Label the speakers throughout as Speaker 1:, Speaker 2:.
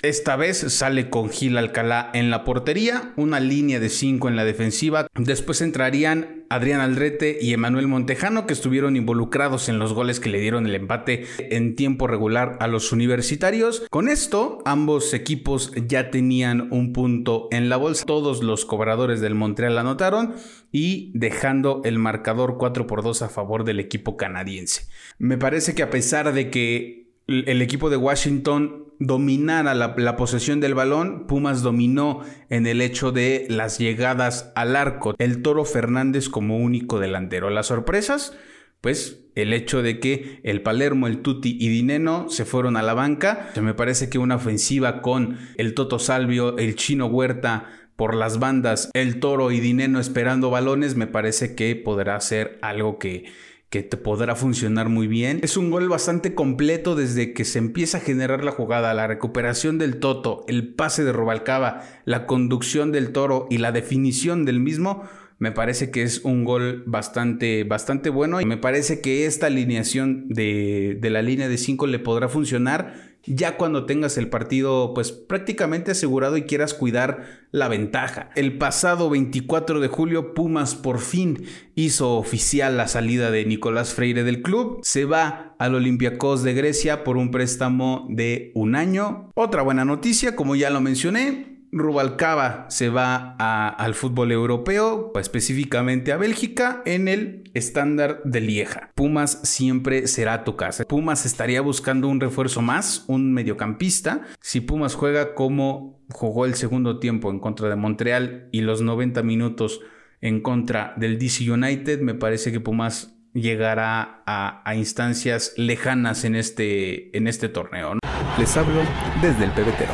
Speaker 1: Esta vez sale con Gil Alcalá en la portería, una línea de 5 en la defensiva. Después entrarían Adrián Aldrete y Emanuel Montejano, que estuvieron involucrados en los goles que le dieron el empate en tiempo regular a los universitarios. Con esto, ambos equipos ya tenían un punto en la bolsa. Todos los cobradores del Montreal anotaron y dejando el marcador 4 por 2 a favor del equipo canadiense. Me parece que a pesar de que el equipo de Washington dominara la, posesión del balón, Pumas dominó en el hecho de las llegadas al arco. El Toro Fernández como único delantero. Las sorpresas, pues el hecho de que el Palermo, el Tuti y Dineno se fueron a la banca. Me parece que una ofensiva con el Toto Salvio, el Chino Huerta por las bandas, el Toro y Dineno esperando balones, me parece que podrá ser algo que que te podrá funcionar muy bien. Es un gol bastante completo desde que se empieza a generar la jugada, la recuperación del Toto, el pase de Robalcaba, la conducción del Toro y la definición del mismo. Me parece que es un gol bastante, bastante bueno y me parece que esta alineación de, de la línea de 5 le podrá funcionar ya cuando tengas el partido pues prácticamente asegurado y quieras cuidar la ventaja. El pasado 24 de julio Pumas por fin hizo oficial la salida de Nicolás Freire del club. Se va al Olympiacos de Grecia por un préstamo de un año. Otra buena noticia, como ya lo mencioné, Rubalcaba se va al fútbol europeo, específicamente a Bélgica, en el estándar de Lieja. Pumas siempre será tu casa. Pumas estaría buscando un refuerzo más, un mediocampista. Si Pumas juega como jugó el segundo tiempo en contra de Montreal y los 90 minutos en contra del DC United, me parece que Pumas llegará a, instancias lejanas en este, en este torneo.
Speaker 2: Les hablo desde el pebetero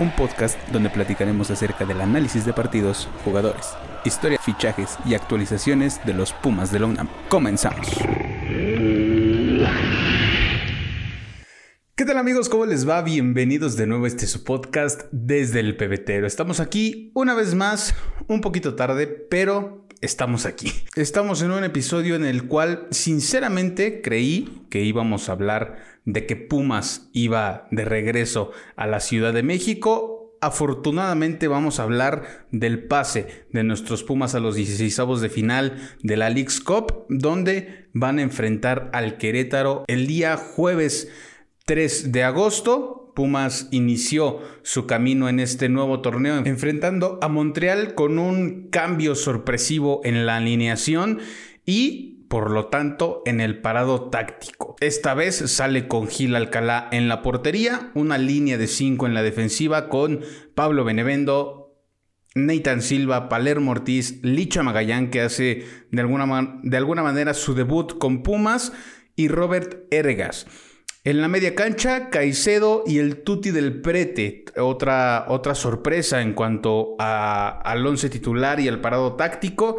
Speaker 2: un podcast donde platicaremos acerca del análisis de partidos, jugadores, historia, fichajes y actualizaciones de los Pumas de la UNAM. Comenzamos.
Speaker 1: ¿Qué tal amigos? ¿Cómo les va? Bienvenidos de nuevo a este su podcast desde el pebetero. Estamos aquí una vez más, un poquito tarde, pero estamos aquí. Estamos en un episodio en el cual sinceramente creí que íbamos a hablar de que Pumas iba de regreso a la Ciudad de México. Afortunadamente vamos a hablar del pase de nuestros Pumas a los 16 de final de la League's Cup, donde van a enfrentar al Querétaro el día jueves 3 de agosto. Pumas inició su camino en este nuevo torneo enfrentando a Montreal con un cambio sorpresivo en la alineación y por lo tanto en el parado táctico. Esta vez sale con Gil Alcalá en la portería, una línea de 5 en la defensiva con Pablo Benevendo, Nathan Silva, Palermo Ortiz, Licha Magallán que hace de alguna, de alguna manera su debut con Pumas y Robert Ergas. En la media cancha, Caicedo y el Tuti del Prete, otra, otra sorpresa en cuanto a, al once titular y al parado táctico.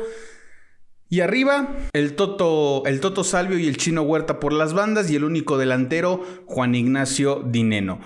Speaker 1: Y arriba, el Toto, el Toto Salvio y el Chino Huerta por las bandas y el único delantero, Juan Ignacio Dineno.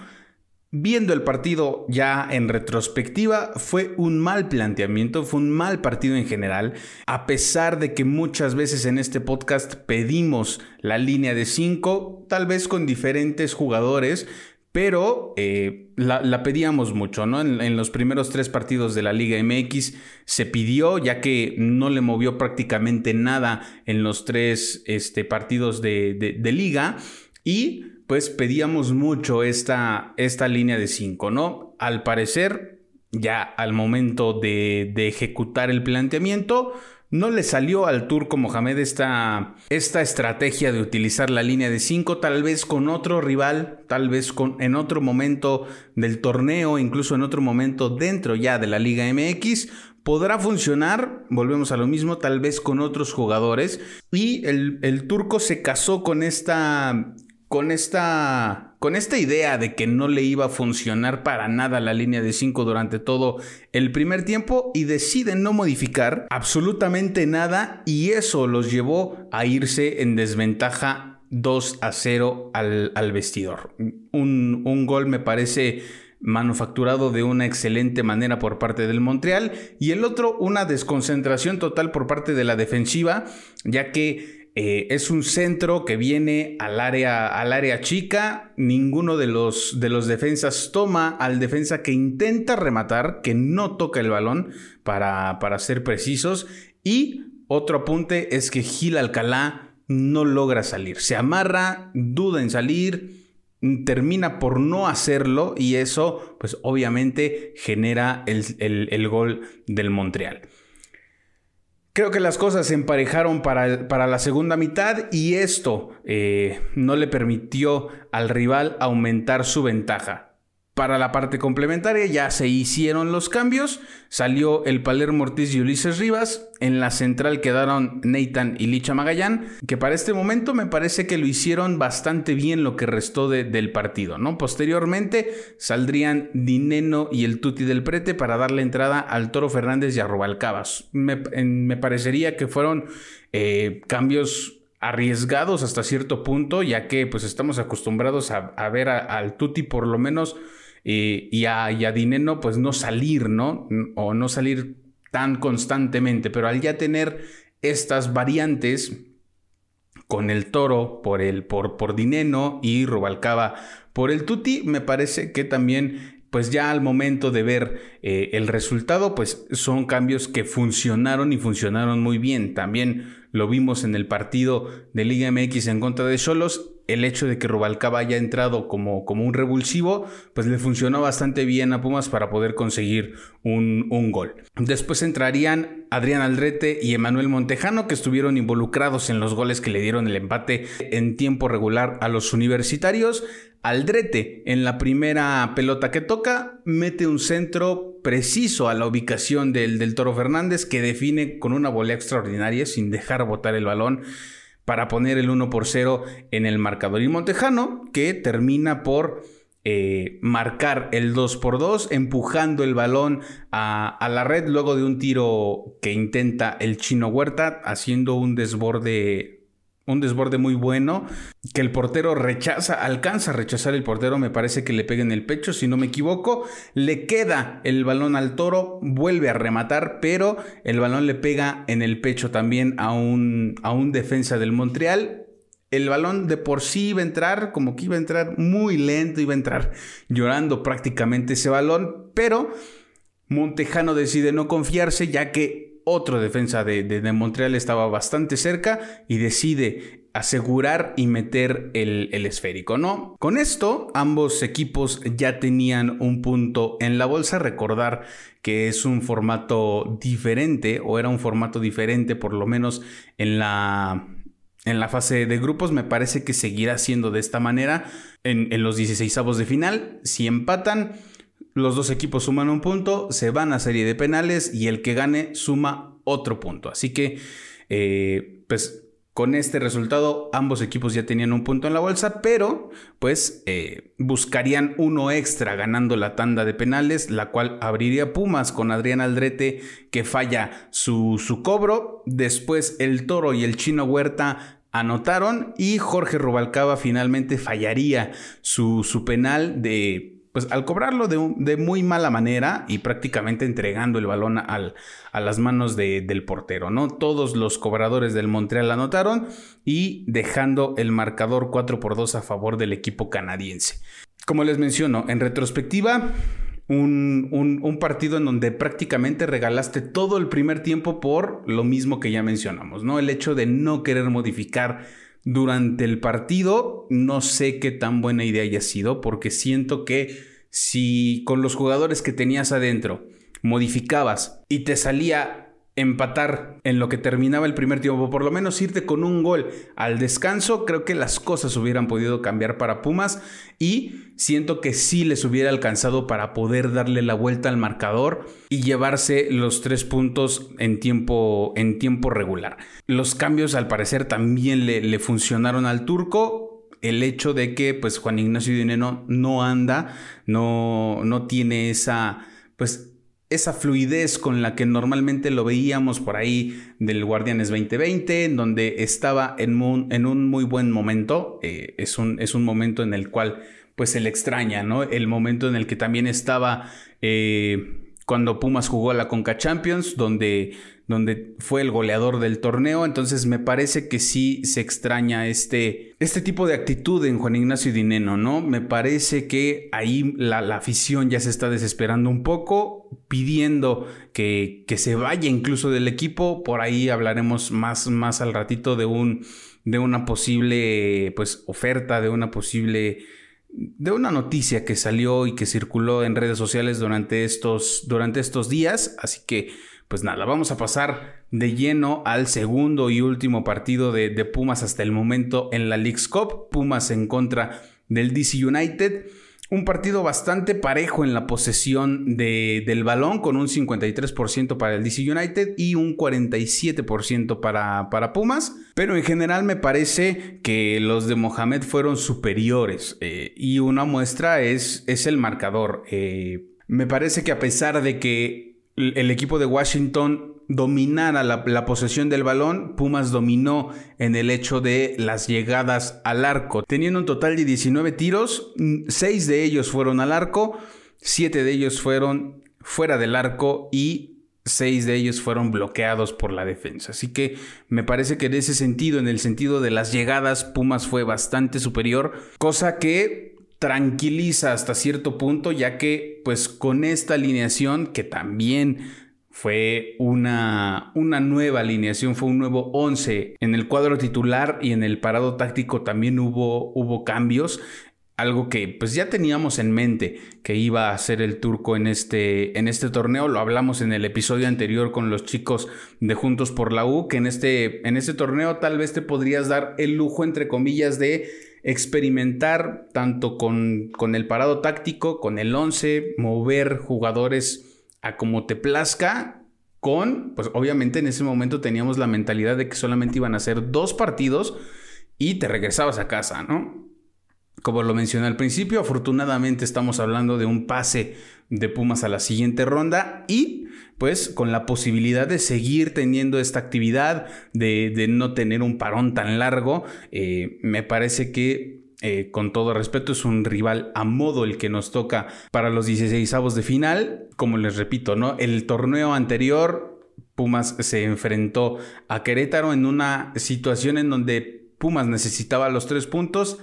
Speaker 1: Viendo el partido ya en retrospectiva, fue un mal planteamiento, fue un mal partido en general, a pesar de que muchas veces en este podcast pedimos la línea de 5, tal vez con diferentes jugadores, pero eh, la, pedíamos mucho, ¿no? En, los primeros tres partidos de la Liga MX se pidió, ya que no le movió prácticamente nada en los tres este, partidos de, liga, y pues pedíamos mucho esta, esta línea de cinco, ¿no? Al parecer, ya al momento de, de ejecutar el planteamiento, no le salió al turco Mohamed esta, esta estrategia de utilizar la línea de 5, tal vez con otro rival, tal vez con, en otro momento del torneo, incluso en otro momento dentro ya de la Liga MX, podrá funcionar, volvemos a lo mismo, tal vez con otros jugadores. Y el, el turco se casó con esta con esta, con esta idea de que no le iba a funcionar para nada la línea de 5 durante todo el primer tiempo y deciden no modificar absolutamente nada y eso los llevó a irse en desventaja 2 a 0 al, al vestidor. Un, un gol me parece manufacturado de una excelente manera por parte del Montreal y el otro una desconcentración total por parte de la defensiva ya que Eh, es un centro que viene al área, al área chica. Ninguno de los, de los defensas toma al defensa que intenta rematar, que no toca el balón, para, para ser precisos. Y otro apunte es que Gil Alcalá no logra salir. Se amarra, duda en salir, termina por no hacerlo y eso pues obviamente genera el, gol del Montreal. Creo que las cosas se emparejaron para, para la segunda mitad y esto eh, no le permitió al rival aumentar su ventaja. Para la parte complementaria ya se hicieron los cambios. Salió el Palermo Ortiz y Ulises Rivas. En la central quedaron Nathan y Licha Magallán, que para este momento me parece que lo hicieron bastante bien lo que restó del partido. ¿no? Posteriormente saldrían Dineno y el Tuti del Prete para darle entrada al Toro Fernández y a Robalcabas. Me, parecería que fueron eh, cambios arriesgados hasta cierto punto, ya que pues estamos acostumbrados a, ver al Tuti por lo menos y, a, y, Dineno pues no salir, ¿no? O no salir tan constantemente, pero al ya tener estas variantes con el toro por el por, por Dineno y Rubalcaba por el Tuti, me parece que también pues ya al momento de ver eh, el resultado, pues son cambios que funcionaron y funcionaron muy bien. También lo vimos en el partido de Liga MX en contra de Cholos el hecho de que Rubalcaba haya entrado como, como un revulsivo, pues le funcionó bastante bien a Pumas para poder conseguir un, un gol. Después entrarían Adrián Aldrete y Emanuel Montejano, que estuvieron involucrados en los goles que le dieron el empate en tiempo regular a los universitarios. Aldrete, en la primera pelota que toca, mete un centro preciso a la ubicación del, del Toro Fernández, que define con una volea extraordinaria sin dejar botar el balón para poner el 1 por 0 en el marcador. Y Montejano, que termina por eh, marcar el 2 por 2, empujando el balón a, a, la red luego de un tiro que intenta el chino Huerta, haciendo un desborde un desborde muy bueno, que el portero rechaza, alcanza a rechazar el portero, me parece que le pega en el pecho, si no me equivoco, le queda el balón al toro, vuelve a rematar, pero el balón le pega en el pecho también a un, a un defensa del Montreal, el balón de por sí iba a entrar, como que iba a entrar muy lento, iba a entrar llorando prácticamente ese balón, pero Montejano decide no confiarse ya que otro defensa de, Montreal estaba bastante cerca y decide asegurar y meter el, el, esférico, ¿no? Con esto, ambos equipos ya tenían un punto en la bolsa. Recordar que es un formato diferente, o era un formato diferente, por lo menos en la. En la fase de grupos me parece que seguirá siendo de esta manera en, en los 16 avos de final. Si empatan, los dos equipos suman un punto, se van a serie de penales y el que gane suma otro punto. Así que, eh, pues con este resultado ambos equipos ya tenían un punto en la bolsa, pero pues eh, buscarían uno extra ganando la tanda de penales, la cual abriría Pumas con Adrián Aldrete que falla su, su cobro. Después el Toro y el Chino Huerta anotaron y Jorge Rubalcaba finalmente fallaría su, su penal de pues al cobrarlo de, muy mala manera y prácticamente entregando el balón al, a las manos del portero, ¿no? Todos los cobradores del Montreal anotaron y dejando el marcador 4 por 2 a favor del equipo canadiense. Como les menciono, en retrospectiva, un, un, partido en donde prácticamente regalaste todo el primer tiempo por lo mismo que ya mencionamos, ¿no? El hecho de no querer modificar durante el partido, no sé qué tan buena idea haya sido, porque siento que si con los jugadores que tenías adentro modificabas y te salía empatar en lo que terminaba el primer tiempo, por lo menos irte con un gol al descanso, creo que las cosas hubieran podido cambiar para Pumas y siento que sí les hubiera alcanzado para poder darle la vuelta al marcador y llevarse los tres puntos en tiempo, en tiempo regular. Los cambios al parecer también le, le funcionaron al turco, el hecho de que pues Juan Ignacio Dineno no anda, no, no tiene esa pues esa fluidez con la que normalmente lo veíamos por ahí del Guardianes 2020, en donde estaba en un, en un muy buen momento. Eh, es, un, es, un, momento en el cual pues se le extraña, ¿no? El momento en el que también estaba eh, cuando Pumas jugó a la Conca Champions, donde donde fue el goleador del torneo. Entonces me parece que sí se extraña este, este tipo de actitud en Juan Ignacio Dineno, ¿no? Me parece que ahí la, afición ya se está desesperando un poco, pidiendo que, que, se vaya incluso del equipo. Por ahí hablaremos más, más al ratito de un de una posible pues oferta, de una posible de una noticia que salió y que circuló en redes sociales durante estos, durante estos días. Así que, pues nada, vamos a pasar de lleno al segundo y último partido de, de Pumas hasta el momento en la League's Cup. Pumas en contra del DC United. Un partido bastante parejo en la posesión del balón, con un 53% para el DC United y un 47% para, para, Pumas. Pero en general me parece que los de Mohamed fueron superiores. Eh, y una muestra es, es el marcador. Eh, me parece que a pesar de que el equipo de Washington dominara la, posesión del balón, Pumas dominó en el hecho de las llegadas al arco. Teniendo un total de 19 tiros, 6 de ellos fueron al arco, 7 de ellos fueron fuera del arco y 6 de ellos fueron bloqueados por la defensa. Así que me parece que en ese sentido, en el sentido de las llegadas, Pumas fue bastante superior, cosa que tranquiliza hasta cierto punto, ya que pues con esta alineación que también fue una, una nueva alineación, fue un nuevo 11. En el cuadro titular y en el parado táctico también hubo, hubo cambios algo que pues ya teníamos en mente que iba a ser el turco en este, en este torneo. Lo hablamos en el episodio anterior con los chicos de Juntos por la U, que en este, en este torneo tal vez te podrías dar el lujo, entre comillas, de experimentar tanto con, con el parado táctico, con el 11, mover jugadores a como te plazca con, pues obviamente en ese momento teníamos la mentalidad de que solamente iban a ser dos partidos y te regresabas a casa, ¿no? Como lo mencioné al principio, afortunadamente estamos hablando de un pase de Pumas a la siguiente ronda y pues con la posibilidad de seguir teniendo esta actividad, de, no tener un parón tan largo, eh, me parece que eh, con todo respeto, es un rival a modo el que nos toca para los 16 avos de final. Como les repito, ¿no? El torneo anterior, Pumas se enfrentó a Querétaro en una situación en donde Pumas necesitaba los tres puntos.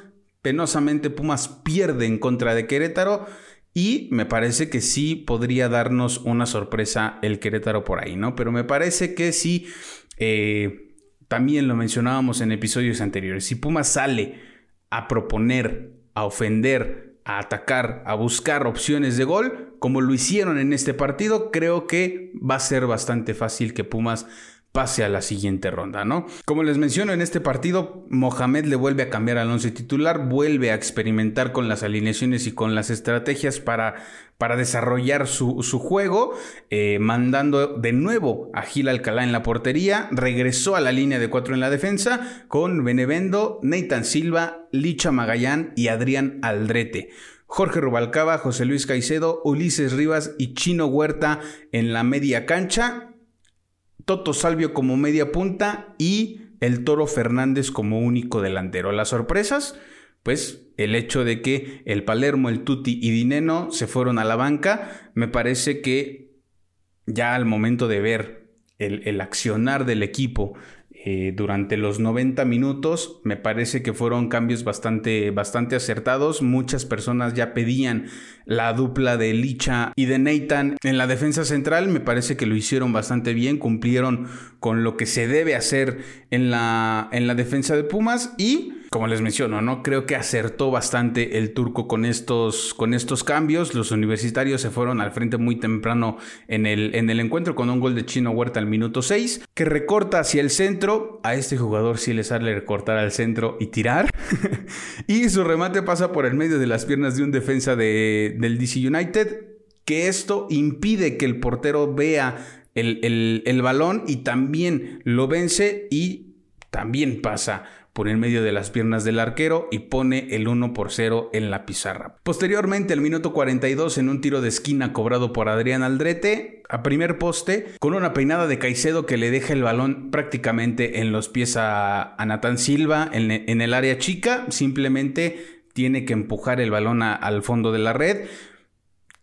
Speaker 1: Penosamente, Pumas pierde en contra de Querétaro. Y me parece que sí podría darnos una sorpresa el Querétaro por ahí, ¿no? Pero me parece que sí, eh, también lo mencionábamos en episodios anteriores, si Pumas sale a proponer, a ofender, a atacar, a buscar opciones de gol, como lo hicieron en este partido, creo que va a ser bastante fácil que Pumas pase a la siguiente ronda, ¿no? Como les menciono, en este partido, Mohamed le vuelve a cambiar al once titular, vuelve a experimentar con las alineaciones y con las estrategias para, para desarrollar su, juego, eh, mandando de nuevo a Gil Alcalá en la portería, regresó a la línea de cuatro en la defensa con Benevendo, Nathan Silva, Licha Magallán y Adrián Aldrete. Jorge Rubalcaba, José Luis Caicedo, Ulises Rivas y Chino Huerta en la media cancha Toto Salvio como media punta y el Toro Fernández como único delantero. Las sorpresas, pues el hecho de que el Palermo, el Tuti y Dineno se fueron a la banca, me parece que ya al momento de ver el, el accionar del equipo eh, durante los 90 minutos me parece que fueron cambios bastante, bastante acertados. Muchas personas ya pedían la dupla de Licha y de Nathan en la defensa central. Me parece que lo hicieron bastante bien, cumplieron con lo que se debe hacer en la, en la defensa de Pumas y como les menciono, ¿no? Creo que acertó bastante el turco con estos, con estos cambios. Los universitarios se fueron al frente muy temprano en el, en el encuentro con un gol de Chino Huerta al minuto 6, que recorta hacia el centro. A este jugador sí le sale recortar al centro y tirar. y su remate pasa por el medio de las piernas de un defensa de, del DC United. Que esto impide que el portero vea el, el balón y también lo vence y también pasa por en medio de las piernas del arquero y pone el 1 por 0 en la pizarra. Posteriormente, al minuto 42, en un tiro de esquina cobrado por Adrián Aldrete, a primer poste, con una peinada de Caicedo que le deja el balón prácticamente en los pies a, Natán Silva en, el área chica, simplemente tiene que empujar el balón al fondo de la red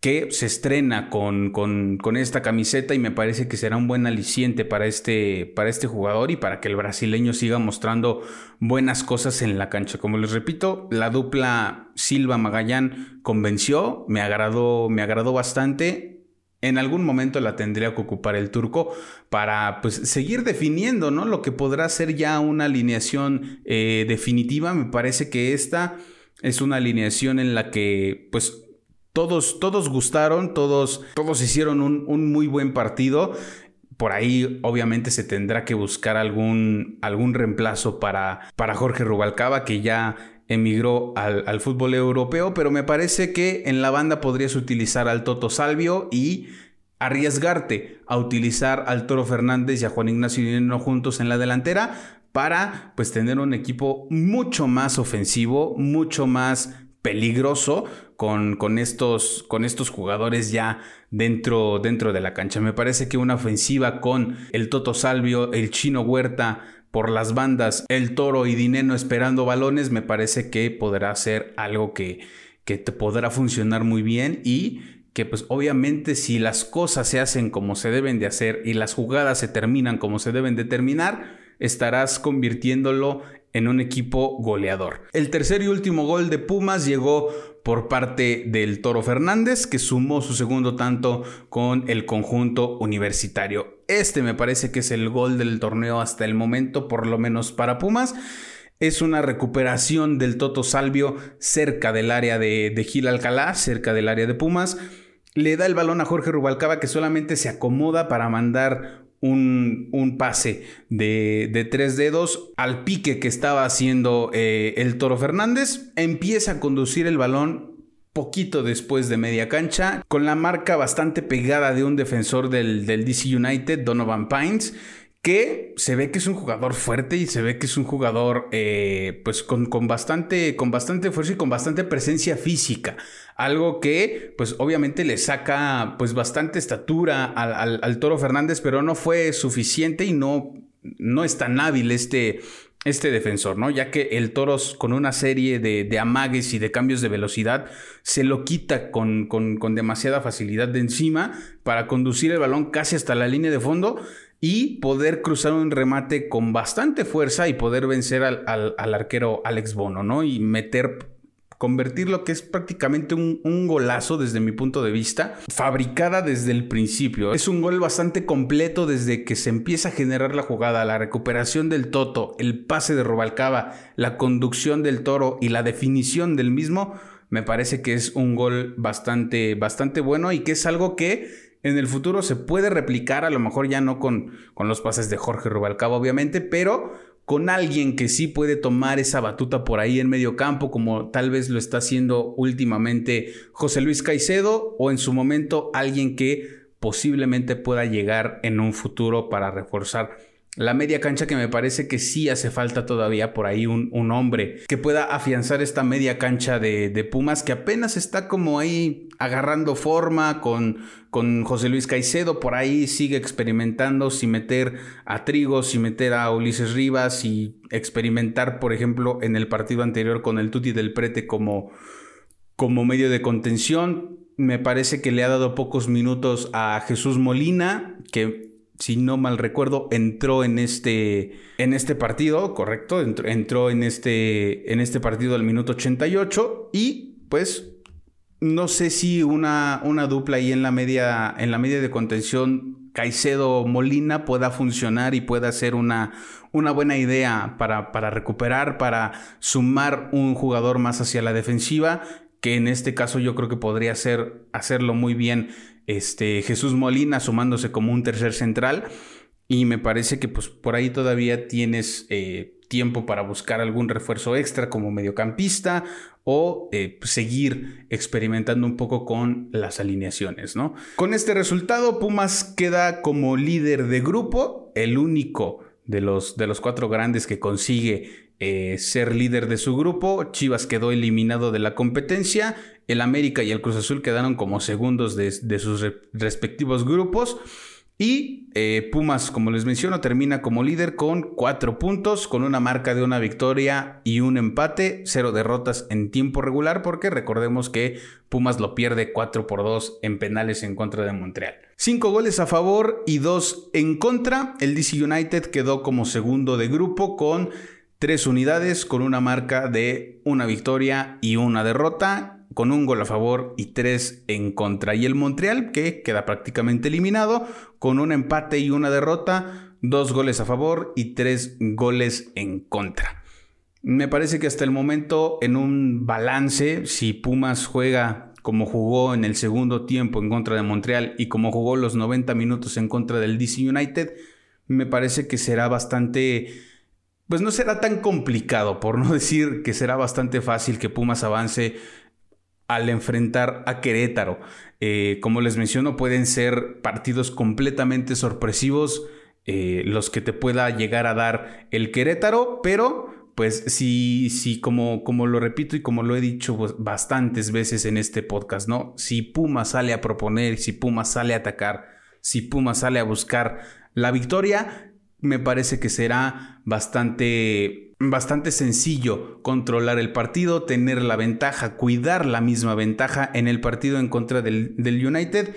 Speaker 1: que se estrena con, con, esta camiseta y me parece que será un buen aliciente para este, para este jugador y para que el brasileño siga mostrando buenas cosas en la cancha. Como les repito, la dupla Silva Magallán convenció, me agradó, me agradó bastante. En algún momento la tendría que ocupar el turco para pues, seguir definiendo ¿no? lo que podrá ser ya una alineación eh, definitiva. Me parece que esta es una alineación en la que pues todos, todos gustaron, todos, todos hicieron un, muy buen partido. Por ahí obviamente se tendrá que buscar algún, algún reemplazo para, para Jorge Rubalcaba, que ya emigró al, al, fútbol europeo, pero me parece que en la banda podrías utilizar al Toto Salvio y arriesgarte a utilizar al Toro Fernández y a Juan Ignacio Dinero juntos en la delantera para pues tener un equipo mucho más ofensivo, mucho más peligroso con, con, estos, con estos jugadores ya dentro, dentro de la cancha. Me parece que una ofensiva con el Toto Salvio, el Chino Huerta por las bandas, el Toro y Dineno esperando balones, me parece que podrá ser algo que, que te podrá funcionar muy bien y que pues obviamente si las cosas se hacen como se deben de hacer y las jugadas se terminan como se deben de terminar, estarás convirtiéndolo en un equipo goleador. El tercer y último gol de Pumas llegó por parte del Toro Fernández, que sumó su segundo tanto con el conjunto universitario. Este me parece que es el gol del torneo hasta el momento, por lo menos para Pumas. Es una recuperación del Toto Salvio cerca del área de, Gil Alcalá, cerca del área de Pumas. Le da el balón a Jorge Rubalcaba que solamente se acomoda para mandar un, pase de, tres dedos al pique que estaba haciendo eh, el Toro Fernández. Empieza a conducir el balón poquito después de media cancha, con la marca bastante pegada de un defensor del, del DC United, Donovan Pines que se ve que es un jugador fuerte y se ve que es un jugador eh, pues con, bastante, con bastante fuerza y con bastante presencia física. Algo que pues obviamente le saca pues bastante estatura al, Toro Fernández, pero no fue suficiente y no, no es tan hábil este, este defensor, ¿no? Ya que el Toro con una serie de, amagues y de cambios de velocidad se lo quita con, con, con demasiada facilidad de encima para conducir el balón casi hasta la línea de fondo y poder cruzar un remate con bastante fuerza y poder vencer al, arquero Alex Bono, ¿no? Y meter convertir lo que es prácticamente un, golazo desde mi punto de vista, fabricada desde el principio. Es un gol bastante completo desde que se empieza a generar la jugada, la recuperación del Toto, el pase de Robalcaba, la conducción del Toro y la definición del mismo. Me parece que es un gol bastante, bastante bueno y que es algo que en el futuro se puede replicar, a lo mejor ya no con, con los pases de Jorge Rubalcaba, obviamente, pero con alguien que sí puede tomar esa batuta por ahí en medio campo, como tal vez lo está haciendo últimamente José Luis Caicedo, o en su momento alguien que posiblemente pueda llegar en un futuro para reforzar la media cancha que me parece que sí hace falta todavía por ahí un, hombre que pueda afianzar esta media cancha de, Pumas que apenas está como ahí agarrando forma con, con José Luis Caicedo, por ahí sigue experimentando si meter a Trigo, si meter a Ulises Rivas y experimentar por ejemplo en el partido anterior con el Tuti del Prete como, como medio de contención. Me parece que le ha dado pocos minutos a Jesús Molina, que si no mal recuerdo, entró en este, en este partido, correcto, entró, en, este, en este partido al minuto 88 y pues no sé si una, una dupla ahí en la media, en la media de contención Caicedo Molina pueda funcionar y pueda ser una, una buena idea para, para recuperar, para sumar un jugador más hacia la defensiva, que en este caso yo creo que podría ser hacerlo muy bien este, Jesús Molina sumándose como un tercer central. Y me parece que pues por ahí todavía tienes eh, tiempo para buscar algún refuerzo extra como mediocampista o eh, seguir experimentando un poco con las alineaciones, ¿no? Con este resultado, Pumas queda como líder de grupo, el único de los, de los cuatro grandes que consigue eh, ser líder de su grupo. Chivas quedó eliminado de la competencia. El América y el Cruz Azul quedaron como segundos de, sus respectivos grupos. Y eh, Pumas, como les menciono, termina como líder con cuatro puntos, con una marca de una victoria y un empate, cero derrotas en tiempo regular, porque recordemos que Pumas lo pierde 4 por 2 en penales en contra de Montreal. Cinco goles a favor y dos en contra. El DC United quedó como segundo de grupo con tres unidades, con una marca de una victoria y una derrota con un gol a favor y tres en contra. Y el Montreal, que queda prácticamente eliminado, con un empate y una derrota, dos goles a favor y tres goles en contra. Me parece que hasta el momento, en un balance, si Pumas juega como jugó en el segundo tiempo en contra de Montreal y como jugó los 90 minutos en contra del DC United, me parece que será bastante pues no será tan complicado, por no decir que será bastante fácil que Pumas avance al enfrentar a Querétaro. Eh, como les menciono, pueden ser partidos completamente sorpresivos eh, los que te pueda llegar a dar el Querétaro, pero pues sí, sí, como, como lo repito y como lo he dicho pues, bastantes veces en este podcast, ¿no? Si Puma sale a proponer, si Puma sale a atacar, si Puma sale a buscar la victoria, me parece que será bastante, bastante sencillo controlar el partido, tener la ventaja, cuidar la misma ventaja en el partido en contra del, United.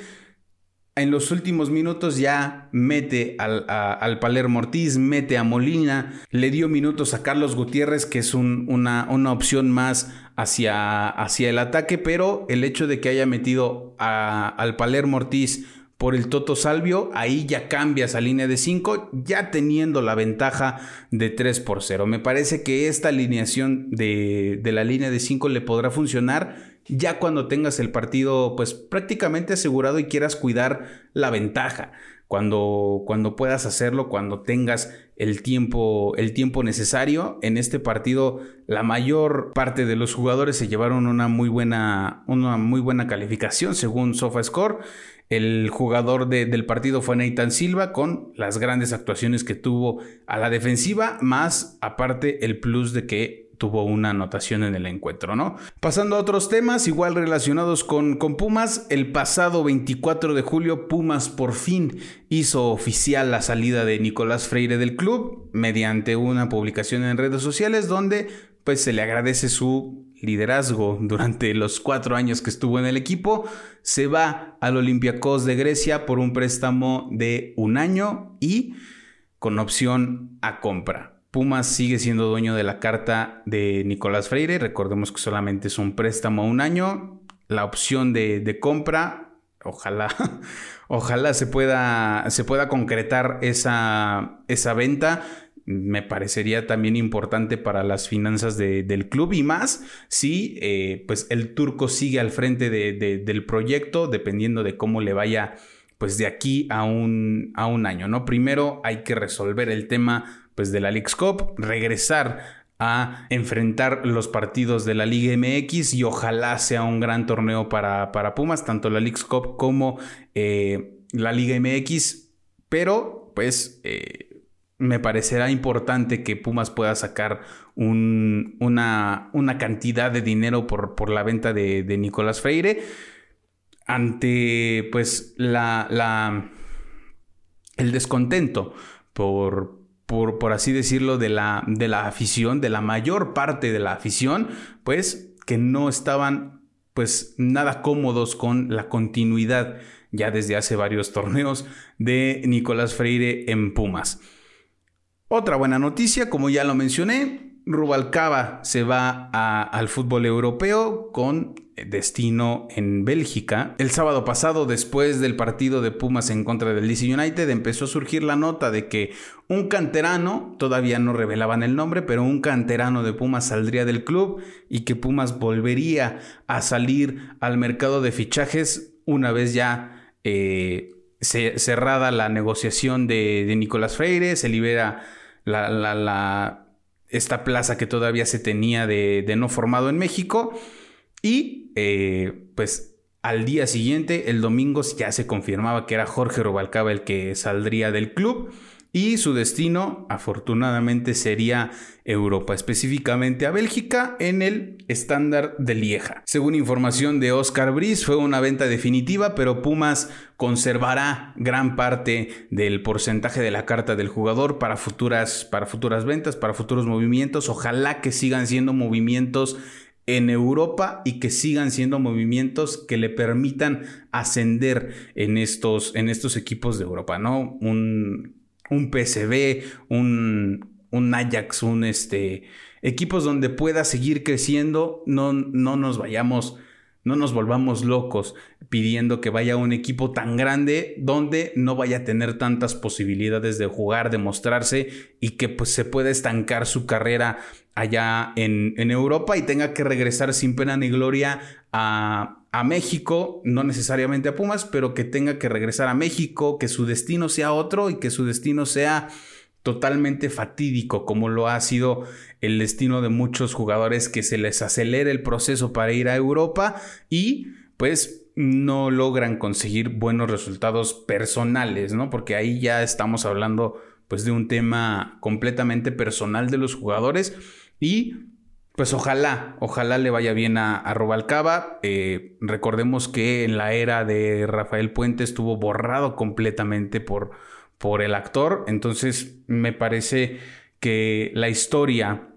Speaker 1: En los últimos minutos ya mete al, al, Palermo Ortiz, mete a Molina, le dio minutos a Carlos Gutiérrez, que es una, una, opción más hacia, hacia, el ataque, pero el hecho de que haya metido al Palermo Ortiz por el Toto Salvio, ahí ya cambias a línea de 5, ya teniendo la ventaja de 3 por 0. Me parece que esta alineación de, de la línea de 5 le podrá funcionar ya cuando tengas el partido pues prácticamente asegurado y quieras cuidar la ventaja. Cuando, cuando puedas hacerlo, cuando tengas el tiempo, el tiempo necesario. En este partido, la mayor parte de los jugadores se llevaron una muy buena, una muy buena calificación según SofaScore. El jugador del partido fue Nathan Silva con las grandes actuaciones que tuvo a la defensiva, más aparte el plus de que tuvo una anotación en el encuentro, ¿no? Pasando a otros temas, igual relacionados con, con, Pumas, el pasado 24 de julio Pumas por fin hizo oficial la salida de Nicolás Freire del club mediante una publicación en redes sociales donde pues se le agradece su liderazgo durante los cuatro años que estuvo en el equipo, se va al Olympiacos de Grecia por un préstamo de un año y con opción a compra. Pumas sigue siendo dueño de la carta de Nicolás Freire, recordemos que solamente es un préstamo a un año, la opción de, compra, ojalá, ojalá se pueda, se pueda concretar esa, esa venta me parecería también importante para las finanzas del club y más si eh, pues el turco sigue al frente del proyecto dependiendo de cómo le vaya pues de aquí a un, a un año, ¿no? Primero hay que resolver el tema pues de la League's Cup, regresar a enfrentar los partidos de la Liga MX y ojalá sea un gran torneo para, para Pumas, tanto la League's Cup como eh, la Liga MX, pero pues eh, me parecerá importante que Pumas pueda sacar una, cantidad de dinero por, por la venta de, Nicolás Freire ante pues la, la el descontento por, por, por, así decirlo de la, de la afición, de la mayor parte de la afición, pues que no estaban pues nada cómodos con la continuidad ya desde hace varios torneos de Nicolás Freire en Pumas. Otra buena noticia, como ya lo mencioné, Rubalcaba se va al fútbol europeo con destino en Bélgica. El sábado pasado, después del partido de Pumas en contra del DC United, empezó a surgir la nota de que un canterano, todavía no revelaban el nombre, pero un canterano de Pumas saldría del club y que Pumas volvería a salir al mercado de fichajes una vez ya eh, cerrada la negociación de, Nicolás Freire, se libera la, esta plaza que todavía se tenía de, no formado en México y eh, pues al día siguiente, el domingo, ya se confirmaba que era Jorge Robalcaba el que saldría del club y su destino afortunadamente sería Europa, específicamente a Bélgica en el estándar de Lieja. Según información de Oscar Brice, fue una venta definitiva, pero Pumas conservará gran parte del porcentaje de la carta del jugador para futuras, para futuras ventas, para futuros movimientos. Ojalá que sigan siendo movimientos en Europa y que sigan siendo movimientos que le permitan ascender en estos, en estos equipos de Europa, ¿no? Un, un PSV, un, un Ajax, un este, equipos donde pueda seguir creciendo, no, no nos vayamos, no nos volvamos locos pidiendo que vaya un equipo tan grande donde no vaya a tener tantas posibilidades de jugar, de mostrarse y que pues se pueda estancar su carrera allá en, en Europa y tenga que regresar sin pena ni gloria a, a México, no necesariamente a Pumas, pero que tenga que regresar a México, que su destino sea otro y que su destino sea totalmente fatídico, como lo ha sido el destino de muchos jugadores que se les acelera el proceso para ir a Europa y pues no logran conseguir buenos resultados personales, ¿no? Porque ahí ya estamos hablando pues de un tema completamente personal de los jugadores y pues ojalá, ojalá le vaya bien a, Rubalcaba. Eh, recordemos que en la era de Rafael Puente estuvo borrado completamente por por el actor. Entonces me parece que la historia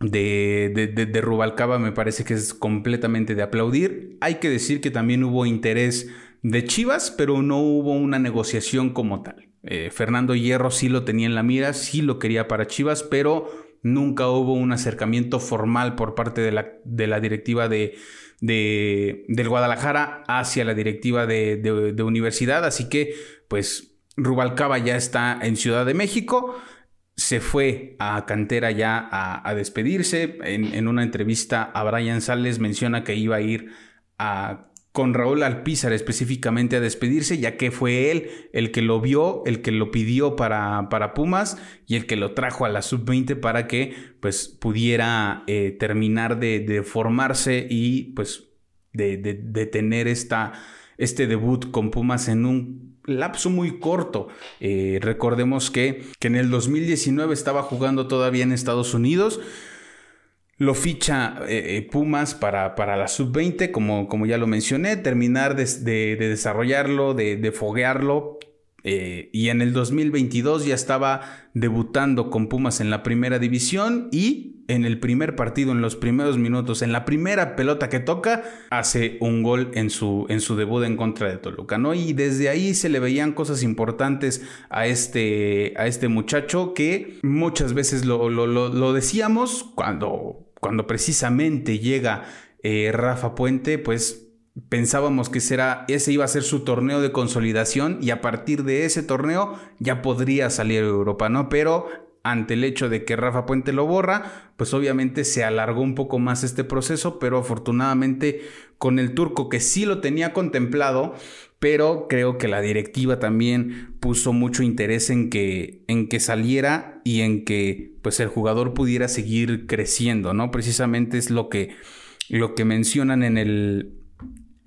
Speaker 1: de, de, de, Rubalcaba me parece que es completamente de aplaudir. Hay que decir que también hubo interés de Chivas, pero no hubo una negociación como tal. Eh, Fernando Hierro sí lo tenía en la mira, sí lo quería para Chivas, pero nunca hubo un acercamiento formal por parte de la, de la directiva de, del Guadalajara hacia la directiva de, universidad. Así que, pues, Rubalcaba ya está en Ciudad de México. Se fue a Cantera ya a, despedirse. En, en, una entrevista a Brian Sales menciona que iba a ir a con Raúl Alpizar específicamente a despedirse, ya que fue él el que lo vio, el que lo pidió para, para Pumas y el que lo trajo a la sub-20 para que pues pudiera eh, terminar de, formarse y pues de, tener esta, este debut con Pumas en un lapso muy corto. Eh, recordemos que, que en el 2019 estaba jugando todavía en Estados Unidos. Lo ficha eh, eh, Pumas para, para la sub-20, como, como, ya lo mencioné, terminar de, desarrollarlo, de, foguearlo. Eh, y en el 2022 ya estaba debutando con Pumas en la primera división y en el primer partido, en los primeros minutos, en la primera pelota que toca, hace un gol en su, en su debut en contra de Toluca, ¿no? Y desde ahí se le veían cosas importantes a este, a este muchacho que muchas veces lo, lo, lo decíamos cuando cuando precisamente llega eh, Rafa Puente, pues pensábamos que será, ese iba a ser su torneo de consolidación y a partir de ese torneo ya podría salir a Europa, ¿no? Pero ante el hecho de que Rafa Puente lo borra, pues obviamente se alargó un poco más este proceso, pero afortunadamente con el turco que sí lo tenía contemplado, pero creo que la directiva también puso mucho interés en que, en que saliera y en que pues el jugador pudiera seguir creciendo, ¿no? Precisamente es lo que, lo que mencionan en el,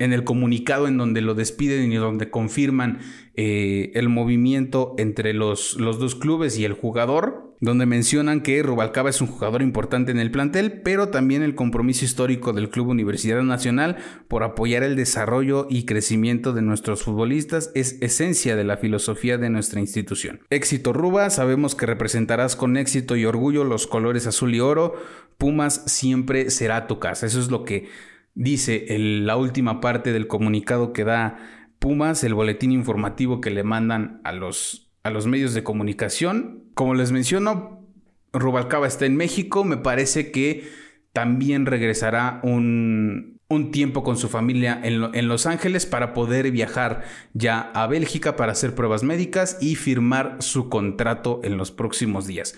Speaker 1: en el comunicado en donde lo despiden y donde confirman eh, el movimiento entre los, los dos clubes y el jugador, donde mencionan que Rubalcaba es un jugador importante en el plantel, pero también el compromiso histórico del Club Universidad Nacional por apoyar el desarrollo y crecimiento de nuestros futbolistas es esencia de la filosofía de nuestra institución. Éxito Ruba, sabemos que representarás con éxito y orgullo los colores azul y oro, Pumas siempre será tu casa, eso es lo que dice la última parte del comunicado que da Pumas, el boletín informativo que le mandan a los, a los medios de comunicación. Como les menciono, Rubalcaba está en México, me parece que también regresará un, un tiempo con su familia en, en, Los Ángeles para poder viajar ya a Bélgica para hacer pruebas médicas y firmar su contrato en los próximos días.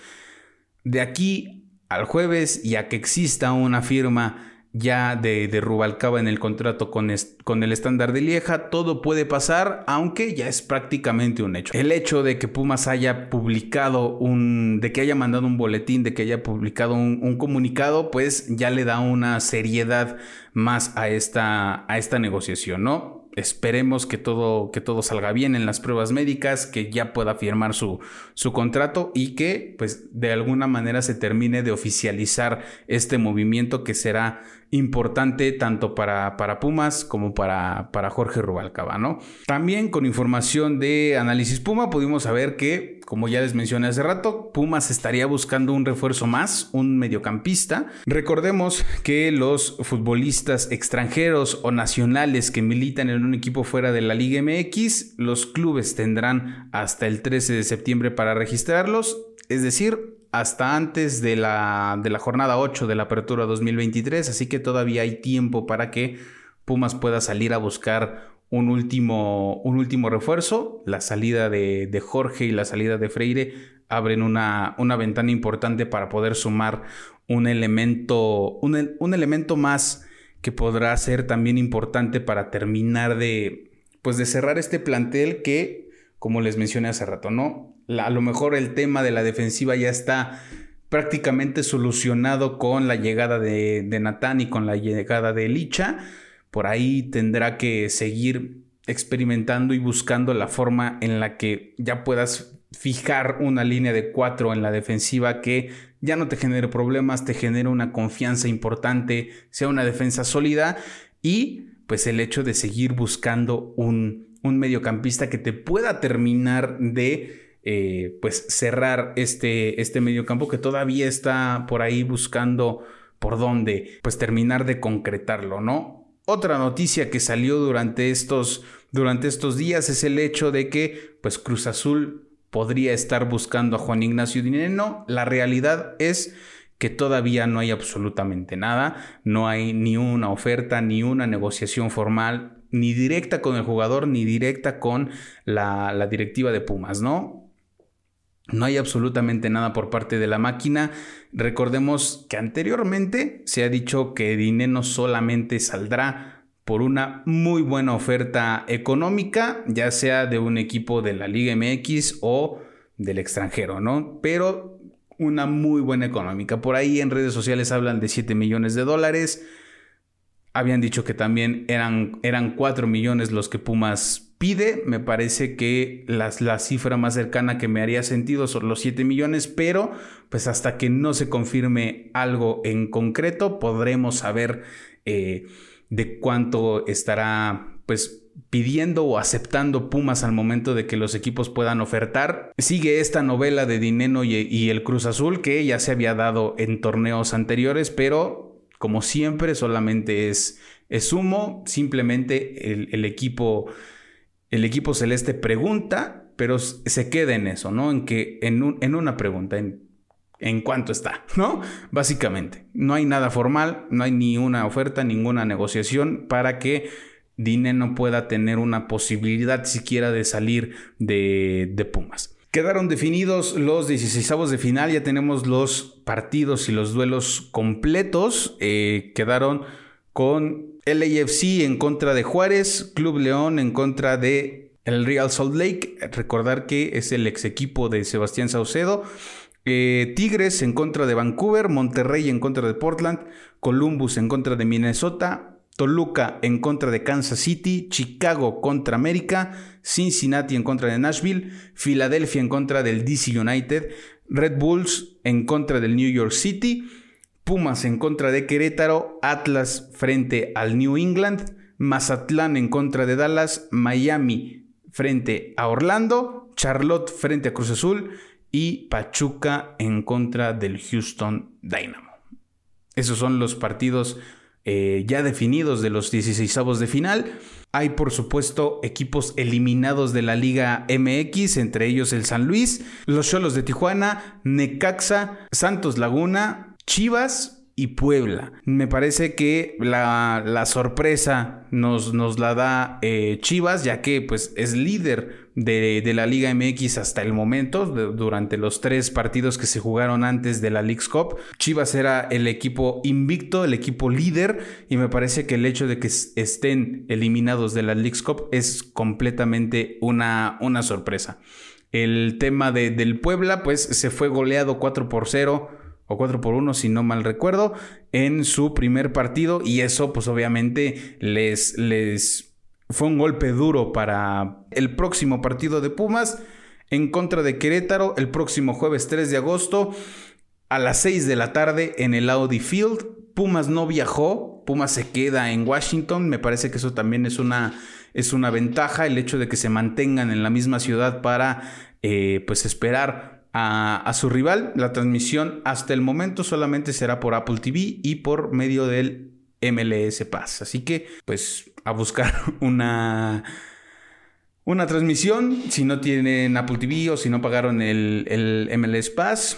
Speaker 1: De aquí al jueves, ya que exista una firma ya de, Rubalcaba en el contrato con, con el estándar de Lieja, todo puede pasar, aunque ya es prácticamente un hecho. El hecho de que Pumas haya publicado un, de que haya mandado un boletín, de que haya publicado un, comunicado, pues ya le da una seriedad más a esta, a esta negociación, ¿no? Esperemos que todo, que todo salga bien en las pruebas médicas, que ya pueda firmar su, su contrato y que pues de alguna manera se termine de oficializar este movimiento que será importante tanto para, para Pumas como para, para Jorge Rubalcaba, ¿no? También con información de Análisis Puma pudimos saber que, como ya les mencioné hace rato, Pumas estaría buscando un refuerzo más, un mediocampista. Recordemos que los futbolistas extranjeros o nacionales que militan en un equipo fuera de la Liga MX, los clubes tendrán hasta el 13 de septiembre para registrarlos, es decir, hasta antes de la, de la jornada 8 de la apertura 2023, así que todavía hay tiempo para que Pumas pueda salir a buscar un último, un último refuerzo. La salida de, Jorge y la salida de Freire abren una, una, ventana importante para poder sumar un elemento, un, un elemento más que podrá ser también importante para terminar de, pues de cerrar este plantel que, como les mencioné hace rato, ¿no? a lo mejor el tema de la defensiva ya está prácticamente solucionado con la llegada de, de Natán y con la llegada de Licha. Por ahí tendrá que seguir experimentando y buscando la forma en la que ya puedas fijar una línea de cuatro en la defensiva que ya no te genere problemas, te genere una confianza importante, sea una defensa sólida y pues el hecho de seguir buscando un, un mediocampista que te pueda terminar de eh, pues cerrar este, este mediocampo que todavía está por ahí buscando por dónde pues terminar de concretarlo, ¿no? Otra noticia que salió durante estos, durante estos días es el hecho de que pues Cruz Azul podría estar buscando a Juan Ignacio Dineno. La realidad es que todavía no hay absolutamente nada, no hay ni una oferta, ni una negociación formal, ni directa con el jugador, ni directa con la, directiva de Pumas, ¿no? No hay absolutamente nada por parte de la máquina. Recordemos que anteriormente se ha dicho que Dineno solamente saldrá por una muy buena oferta económica, ya sea de un equipo de la Liga MX o del extranjero, ¿no? Pero una muy buena económica. Por ahí en redes sociales hablan de 7 millones de dólares. Habían dicho que también eran, eran 4 millones los que Pumas pide. Me parece que la cifra más cercana que me haría sentido son los 7 millones, pero pues hasta que no se confirme algo en concreto, podremos saber eh, de cuánto estará pues pidiendo o aceptando Pumas al momento de que los equipos puedan ofertar. Sigue esta novela de Dineno y, el Cruz Azul que ya se había dado en torneos anteriores, pero como siempre solamente es, es humo, simplemente el equipo el equipo celeste pregunta, pero se queda en eso, ¿no? En que en, en una pregunta, en, en cuánto está, ¿no? Básicamente, no hay nada formal, no hay ni una oferta, ninguna negociación para que Dine no pueda tener una posibilidad siquiera de salir de, de Pumas. Quedaron definidos los 16 de final, ya tenemos los partidos y los duelos completos. Eh, quedaron con LAFC en contra de Juárez, Club León en contra de el Real Salt Lake. Recordar que es el ex equipo de Sebastián Saucedo. Eh, Tigres en contra de Vancouver, Monterrey en contra de Portland, Columbus en contra de Minnesota, Toluca en contra de Kansas City, Chicago contra América, Cincinnati en contra de Nashville, Filadelfia en contra del DC United, Red Bulls en contra del New York City, Pumas en contra de Querétaro, Atlas frente al New England, Mazatlán en contra de Dallas, Miami frente a Orlando, Charlotte frente a Cruz Azul y Pachuca en contra del Houston Dynamo. Esos son los partidos eh, ya definidos de los 16 de final. Hay por supuesto equipos eliminados de la Liga MX, entre ellos el San Luis, los Cholos de Tijuana, Necaxa, Santos Laguna, Chivas y Puebla. Me parece que la, sorpresa nos, nos, la da eh, Chivas, ya que pues, es líder de, la Liga MX hasta el momento, durante los tres partidos que se jugaron antes de la League's Cup. Chivas era el equipo invicto, el equipo líder, y me parece que el hecho de que estén eliminados de la League's Cup es completamente una, una sorpresa. El tema de, del Puebla, pues se fue goleado 4 por 0 o 4 por 1 si no mal recuerdo, en su primer partido y eso pues obviamente les, les fue un golpe duro para el próximo partido de Pumas en contra de Querétaro el próximo jueves 3 de agosto a las 6 de la tarde en el Audi Field. Pumas no viajó, Pumas se queda en Washington, me parece que eso también es una, es una ventaja, el hecho de que se mantengan en la misma ciudad para eh, pues esperar a, su rival. La transmisión hasta el momento solamente será por Apple TV y por medio del MLS Pass. Así que pues a buscar una una transmisión. Si no tienen Apple TV o si no pagaron el, el MLS Pass,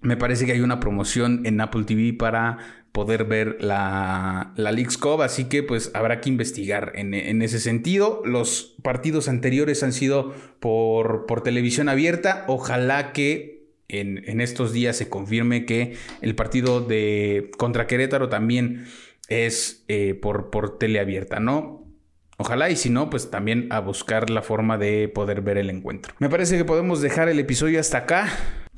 Speaker 1: me parece que hay una promoción en Apple TV para poder ver la, la Leagues Cup, así que pues habrá que investigar en, ese sentido. Los partidos anteriores han sido por, por televisión abierta. Ojalá que en, en, estos días se confirme que el partido de contra Querétaro también es eh, por, por tele abierta, ¿no? Ojalá y si no, pues también a buscar la forma de poder ver el encuentro. Me parece que podemos dejar el episodio hasta acá.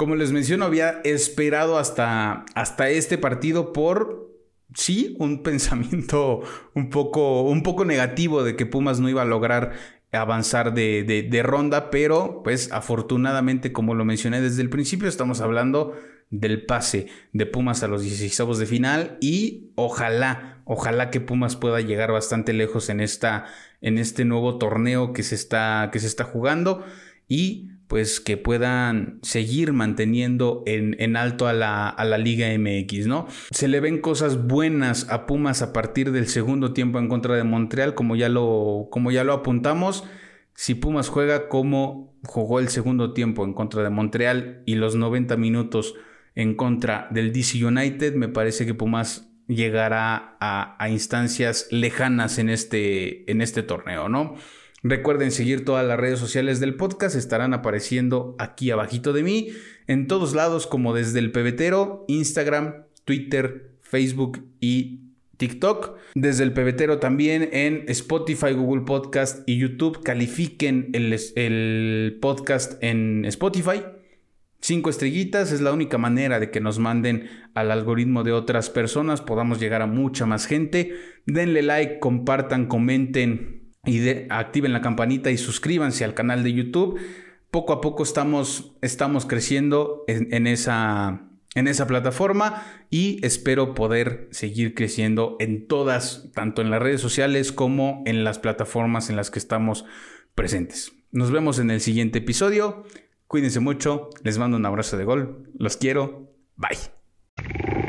Speaker 1: Como les menciono, había esperado hasta, hasta este partido por sí, un pensamiento un poco, un poco negativo de que Pumas no iba a lograr avanzar de, de, ronda, pero pues afortunadamente, como lo mencioné desde el principio, estamos hablando del pase de Pumas a los 16 de final y ojalá, ojalá que Pumas pueda llegar bastante lejos en, esta, en este nuevo torneo que se está, que se está jugando y pues que puedan seguir manteniendo en, en alto a la, a la, Liga MX, ¿no? Se le ven cosas buenas a Pumas a partir del segundo tiempo en contra de Montreal, como ya lo, como ya lo apuntamos. Si Pumas juega como jugó el segundo tiempo en contra de Montreal y los 90 minutos en contra del DC United, me parece que Pumas llegará a, instancias lejanas en este, en este torneo, ¿no? Recuerden seguir todas las redes sociales del podcast, estarán apareciendo aquí abajito de mí, en todos lados como desde el pebetero, Instagram, Twitter, Facebook y TikTok. Desde el pebetero también en Spotify, Google Podcast y YouTube. Califiquen el, el podcast en Spotify. Cinco estrellitas es la única manera de que nos manden al algoritmo de otras personas, podamos llegar a mucha más gente. Denle like, compartan, comenten, y activen la campanita y suscríbanse al canal de YouTube. Poco a poco estamos, estamos creciendo en, esa, en esa plataforma y espero poder seguir creciendo en todas, tanto en las redes sociales como en las plataformas en las que estamos presentes. Nos vemos en el siguiente episodio. Cuídense mucho, les mando un abrazo de gol, los quiero, bye.